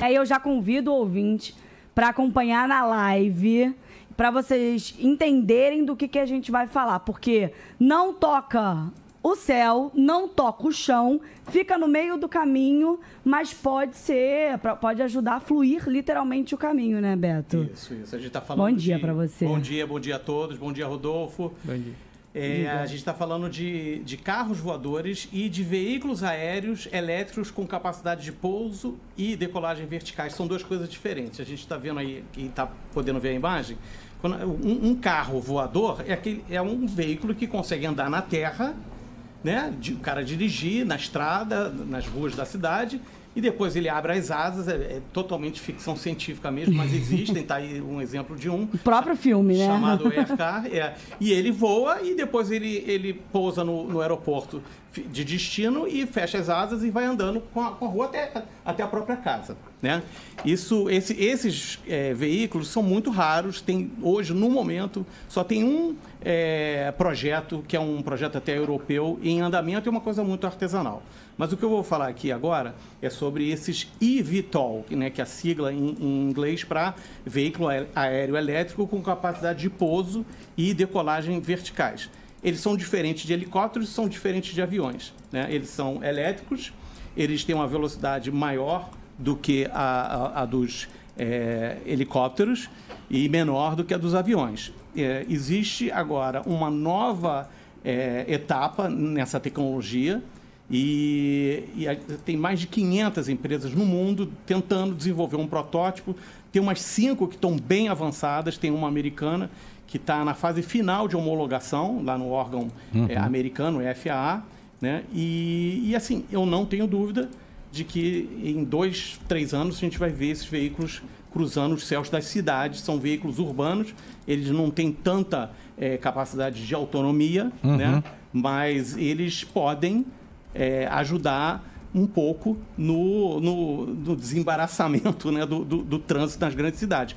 Aí eu já convido o ouvinte para acompanhar na live, para vocês entenderem do que, que a gente vai falar, porque não toca o céu, não toca o chão, fica no meio do caminho, mas pode ser, pode ajudar a fluir literalmente o caminho, né, Beto? Isso, isso. A gente tá falando Bom dia de... para você. Bom dia, bom dia a todos. Bom dia, Rodolfo. Bom dia. É, a gente está falando de, de carros voadores e de veículos aéreos elétricos com capacidade de pouso e decolagem verticais. São duas coisas diferentes. A gente está vendo aí, quem está podendo ver a imagem, quando, um, um, carro voador é, aquele, é um veículo que consegue andar na terra, né? De, o cara dirigir na estrada, nas ruas da cidade e depois ele abre as asas, é, é totalmente ficção científica mesmo, mas existem, tá aí um exemplo de um. O próprio filme, né? Chamado Aircar, é. E ele voa e depois ele, ele pousa no, no aeroporto de destino e fecha as asas e vai andando com a, com a rua até, até a própria casa. Né? Isso, esse, esses é, veículos são muito raros. Tem, hoje, no momento, só tem um é, projeto, que é um projeto até europeu, em andamento e é uma coisa muito artesanal. Mas o que eu vou falar aqui agora é sobre esses eVTOL, né, que é a sigla em, em inglês para veículo aéreo elétrico com capacidade de pouso e decolagem verticais. Eles são diferentes de helicópteros, são diferentes de aviões. Né? Eles são elétricos, eles têm uma velocidade maior do que a, a, a dos é, helicópteros e menor do que a dos aviões. É, existe agora uma nova é, etapa nessa tecnologia e, e, tem mais de 500 empresas no mundo tentando desenvolver um protótipo. Tem umas cinco que estão bem avançadas, tem uma americana que está na fase final de homologação, lá no órgão uhum. é, americano, FAA. Né? E, e, assim, eu não tenho dúvida de que em dois, três anos a gente vai ver esses veículos cruzando os céus das cidades. São veículos urbanos, eles não têm tanta é, capacidade de autonomia, uhum. né? mas eles podem é, ajudar um pouco no, no, no desembaraçamento né, do, do, do, trânsito nas grandes cidades.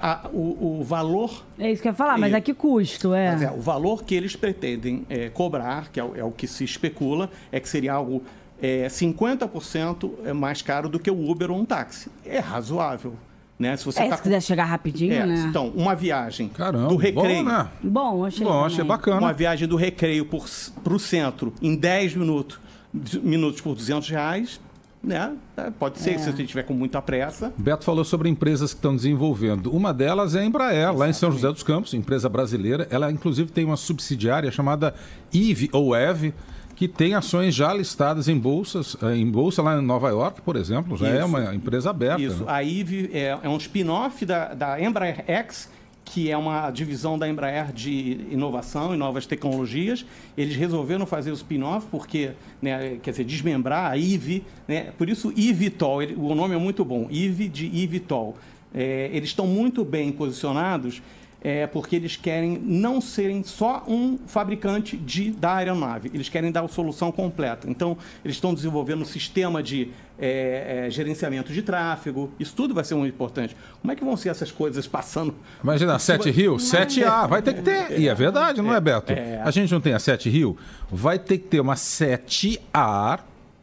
A, o, o, valor. É isso que eu ia falar, mas a que custo? É? é o valor que eles pretendem é, cobrar, que é o, é o, que se especula, é que seria algo é, 50% mais caro do que o Uber ou um táxi. É razoável. Né? Se você é, tá se quiser chegar rapidinho, é, né? Então, uma viagem Caramba, do recreio. Bom, né? Bom, achei, bom, achei bacana. Uma viagem do recreio para o centro em 10 minutos minutos por 200 reais, né? É, pode ser, é. se você estiver com muita pressa. Beto falou sobre empresas que estão desenvolvendo. Uma delas é a Embraer, Exatamente. lá em São José dos Campos, empresa brasileira. Ela, inclusive, tem uma subsidiária chamada EVE ou EVE, que tem ações já listadas em bolsas, eh, em bolsa lá em Nova York, por exemplo, já é Isso. é uma empresa aberta. Isso, né? a EVE é, é um spin-off da, da Embraer X, que é uma divisão da Embraer de inovação e novas tecnologias. Eles resolveram fazer o spin-off porque, né, quer dizer, desmembrar a IVE, né, por isso IVTOL, ele, o nome é muito bom, IVE de IVTOL. É, eles estão muito bem posicionados é, porque eles querem não serem só um fabricante de, da aeronave, eles querem dar a solução completa. Então, eles estão desenvolvendo um sistema de é, é, gerenciamento de tráfego, isso tudo vai ser muito importante. Como é que vão ser essas coisas passando? Imagina, 7 Rio, 7A, vai ter que ter. E é verdade, não é, Beto? É. A gente não tem a 7 Rio, vai ter que ter uma 7A,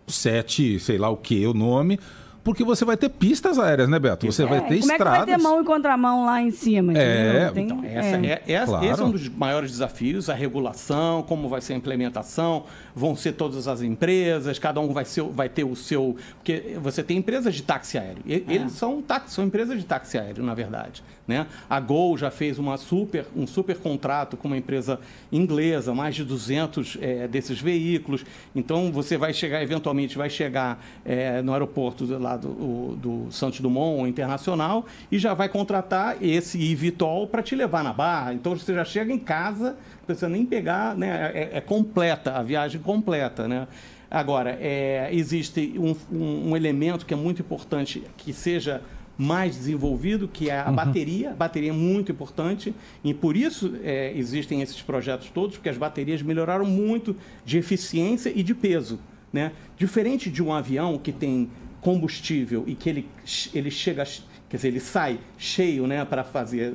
7, sei lá o que, o nome porque você vai ter pistas aéreas, né, Beto? Você é, vai ter como estradas. Como é que vai ter mão e contramão lá em cima? É, Tem, então, essa, é. É, é, claro. esse é um dos maiores desafios, a regulação, como vai ser a implementação, vão ser todas as empresas, cada um vai, ser, vai ter o seu... Porque você tem empresas de táxi aéreo, é. eles são, táxi, são empresas de táxi aéreo, na verdade. Né? A Gol já fez uma super, um super contrato com uma empresa inglesa, mais de 200 é, desses veículos. Então, você vai chegar, eventualmente, vai chegar é, no aeroporto lá do, do Santos Dumont Internacional e já vai contratar esse eVTOL para te levar na barra. Então você já chega em casa, não precisa nem pegar, né? É, é completa, a viagem completa, né? Agora, é, existe um, um, um, elemento que é muito importante que seja mais desenvolvido, que é a uhum. bateria. A bateria é muito importante e por isso é, existem esses projetos todos, porque as baterias melhoraram muito de eficiência e de peso. Né? Diferente de um avião que tem combustível e que ele, ele chega, quer dizer, ele sai cheio, né, para fazer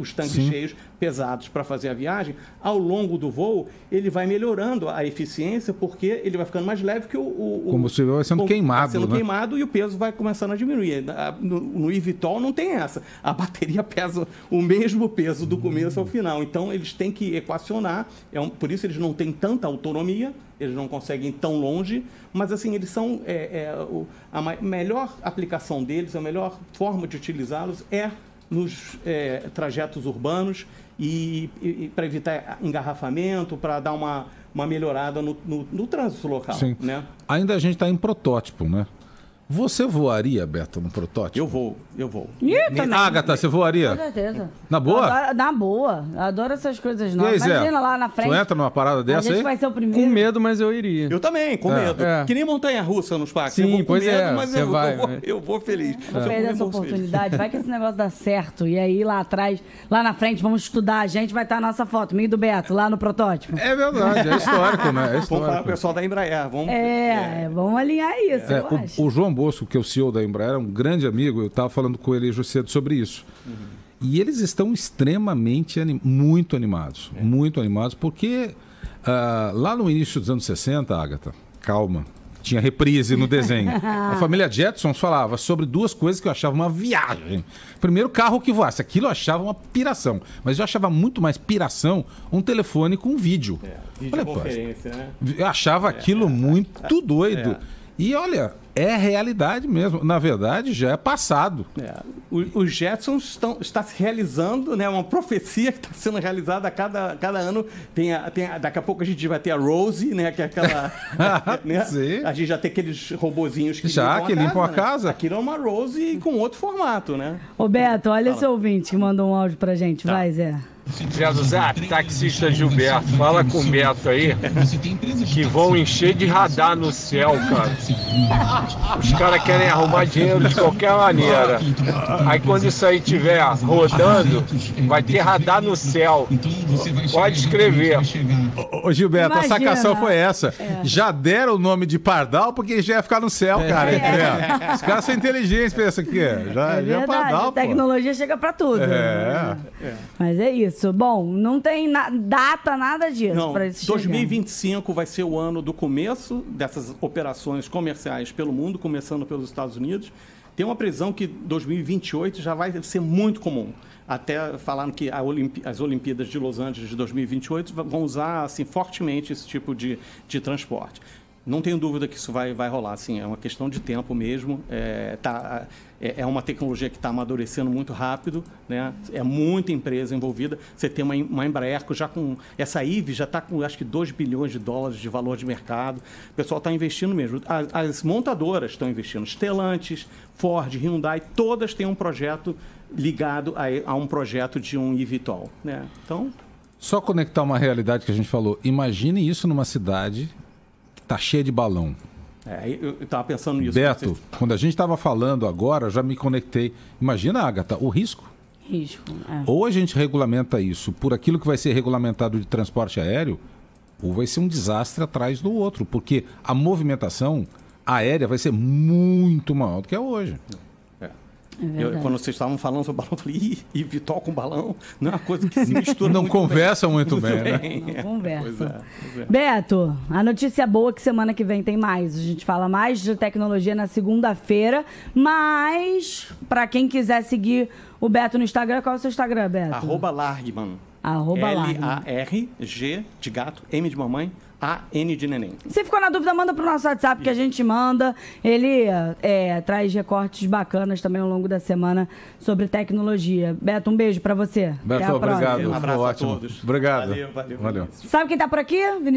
os tanques Sim. cheios pesados para fazer a viagem. Ao longo do voo, ele vai melhorando a eficiência porque ele vai ficando mais leve que o, o combustível vai sendo o- queimado, vai sendo né? queimado e o peso vai começando a diminuir. No, no eVTOL não tem essa. A bateria pesa o mesmo peso do começo ao final. Então eles têm que equacionar. É um- por isso eles não têm tanta autonomia. Eles não conseguem ir tão longe, mas assim eles são é, é, o- a melhor aplicação deles, a melhor forma de utilizá-los é nos é, trajetos urbanos e, para evitar engarrafamento, para dar uma, uma melhorada no, no- no trânsito local. Sim. Né? Ainda a gente está em protótipo, né? Você voaria, Beto, no protótipo? Eu vou, eu vou. Ih, também. Agatha, você Com voaria? certeza. Na boa? Adoro- na boa. Eu adoro essas coisas novas. aí? Imagina lá na frente. Tu entra numa parada a dessa gente aí? vai ser o primeiro. Com medo, mas eu iria. Eu também, com É. medo. É. Que nem montanha-russa nos parques. Sim, eu vou com pois medo, é, mas eu, vai, eu, vou, né? eu vou feliz. Eu Não vou perde essa feliz. oportunidade. Vai que esse negócio dá certo. E aí lá atrás, lá na frente, vamos estudar. A gente vai estar a nossa foto, meio do Beto, lá no protótipo. É verdade, é histórico, né? É Vamos falar com o histórico. pessoal da Embraer. Vamos, É, vamos alinhar isso, É, eu acho. o, o João Bosco, que é o CEO da Embraer, é um grande amigo, eu estava falando com ele hoje cedo sobre isso. E eles estão extremamente, ani- muito animados. Muito animados, porque ah, lá no início dos anos 60, Agatha, calma, tinha reprise no desenho. A família Jetsons falava sobre duas coisas que eu achava uma viagem. Primeiro, carro que voasse. Aquilo eu achava uma piração. Mas eu achava muito mais piração um telefone com vídeo. É, Falei, pô, videoconferência, né? eu achava aquilo muito doido. É. E olha, é realidade mesmo. Na verdade, já é passado. É. O- Os Jetsons estão está se realizando, né? Uma profecia que está sendo realizada a cada, cada ano. Tem a, tem a- daqui a pouco a gente vai ter a Rose, né? Que é aquela. né? Sim. A gente já tem aqueles robozinhos que Já, limpam que a limpam a né? casa. Aquilo é uma Rose com outro formato, né? Ô, Beto, olha esse ouvinte que mandou um áudio pra gente. Tá. Vai, Zé. Zé do Zap, taxista Gilberto, fala com o Beto aí que vão encher de radar no céu, cara. Os caras querem arrumar dinheiro de qualquer maneira. Aí quando isso aí estiver rodando, vai ter radar no céu. Pode escrever. Ô, Gilberto, Imagina. a sacação foi essa. Já deram o nome de Pardal porque já ia ficar no céu, cara. entendeu? Os caras são inteligentes, pensa que é. Já, É já é Pardal, a pô. tecnologia chega pra tudo. É. Mas é isso. Bom, não tem na- data, nada disso Não, pra isso chegar. 2025 vai ser o ano do começo dessas operações comerciais pelo mundo, começando pelos Estados Unidos. Tem uma previsão que 2028 já vai ser muito comum. Até falando que a Olimpi- as Olimpíadas de Los Angeles de 2028 va- vão usar assim, fortemente esse tipo de, de transporte. Não tenho dúvida que isso vai, vai rolar, assim, é uma questão de tempo mesmo. É, tá, é, é uma tecnologia que está amadurecendo muito rápido, né? é muita empresa envolvida. Você tem uma, uma Embraer que já com. Essa IVE já está com acho que 2 bilhões de dólares de valor de mercado. O pessoal está investindo mesmo. As, as montadoras estão investindo. Stellantis, Ford, Hyundai, todas têm um projeto ligado a, a um projeto de um eVTOL. Né? Então, Só conectar uma realidade que a gente falou. Imagine isso numa cidade tá cheia de balão. é, eu estava pensando nisso. Beto, Vocês- quando a gente estava falando agora, eu já me conectei. Imagina, Agatha, o risco. Risco. é. Ou a gente regulamenta isso por aquilo que vai ser regulamentado de transporte aéreo, ou vai ser um desastre atrás do outro, porque a movimentação aérea vai ser muito maior do que é hoje. É. Eu, quando vocês estavam falando sobre balão, eu falei, ih, e Vitol com balão não é uma coisa que se mistura Não muito conversa bem. muito bem, né? Não conversa. Pois é, pois é. Beto, a notícia boa é que semana que vem tem mais. A gente fala mais de tecnologia na segunda-feira, mas para quem quiser seguir o Beto no Instagram, qual é o seu Instagram, Beto? Arroba Largman. Arroba. L-A-R-G de gato, M de mamãe, A-N de neném. Se ficou na dúvida, manda pro nosso WhatsApp que a gente manda. Ele é, traz recortes bacanas também ao longo da semana sobre tecnologia. Beto, um beijo pra você. Beto, Até a próxima. obrigado. Um abraço Foi a todos. Obrigado. Valeu, valeu. Valeu. Sabe quem tá por aqui? Vinícius